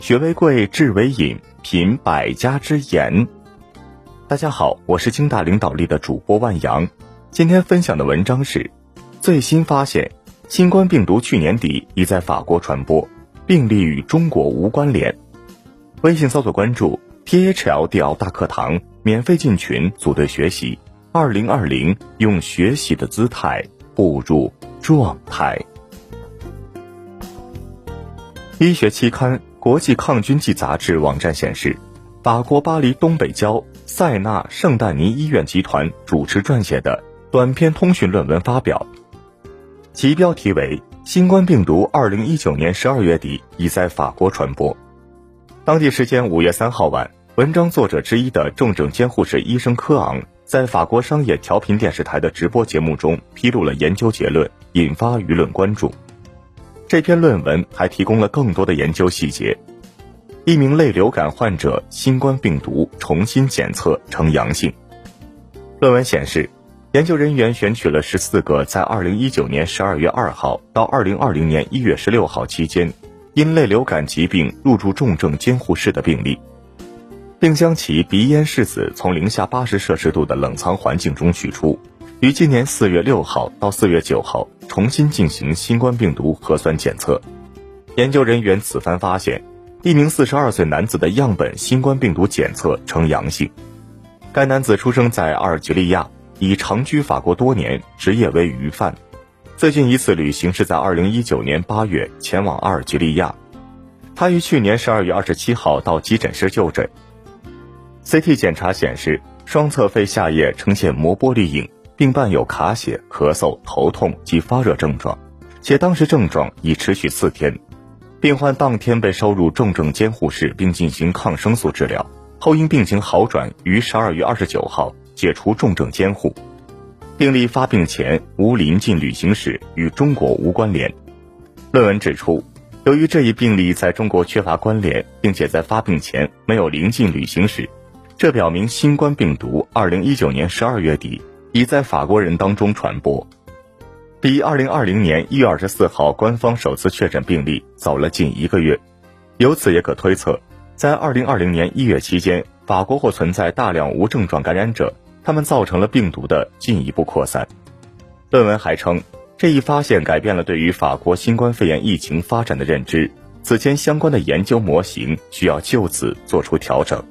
学为贵，智为引，品百家之言。大家好，我是京大领导力的主播万阳。今天分享的文章是：最新发现，新冠病毒去年底已在法国传播，病例与中国无关联。微信搜索关注 T H L D L 大课堂，免费进群组队学习。二零二零，用学习的姿态步入状态。医学期刊《国际抗菌剂杂志》网站显示，法国巴黎东北郊塞纳圣丹尼医院集团主持撰写的短篇通讯论文发表，其标题为《新冠病毒二零一九年十二月底已在法国传播》。当地时间五月三号晚，文章作者之一的重症监护室医生科昂在法国商业调频电视台的直播节目中披露了研究结论，引发舆论关注。这篇论文还提供了更多的研究细节。一名类流感患者新冠病毒重新检测呈阳性。论文显示，研究人员选取了十四个在二零一九年十二月二号到二零二零年一月十六号期间因类流感疾病入住重症监护室的病例，并将其鼻咽拭子从零下八十摄氏度的冷藏环境中取出。于今年四月六号到四月九号重新进行新冠病毒核酸检测，研究人员此番发现，一名四十二岁男子的样本新冠病毒检测呈阳性。该男子出生在阿尔及利亚，已长居法国多年，职业为鱼贩。最近一次旅行是在二零一九年八月前往阿尔及利亚。他于去年十二月二十七号到急诊室就诊。CT 检查显示，双侧肺下叶呈现磨玻璃影。并伴有卡血、咳嗽、头痛及发热症状，且当时症状已持续四天。病患当天被收入重症监护室并进行抗生素治疗，后因病情好转，于十二月二十九号解除重症监护。病例发病前无临近旅行史，与中国无关联。论文指出，由于这一病例在中国缺乏关联，并且在发病前没有临近旅行史，这表明新冠病毒二零一九年十二月底。已在法国人当中传播，比二零二零年一月二十四号官方首次确诊病例早了近一个月。由此也可推测，在二零二零年一月期间，法国或存在大量无症状感染者，他们造成了病毒的进一步扩散。论文还称，这一发现改变了对于法国新冠肺炎疫情发展的认知，此前相关的研究模型需要就此做出调整。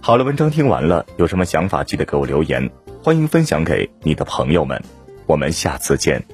好了，文章听完了，有什么想法记得给我留言。欢迎分享给你的朋友们，我们下次见。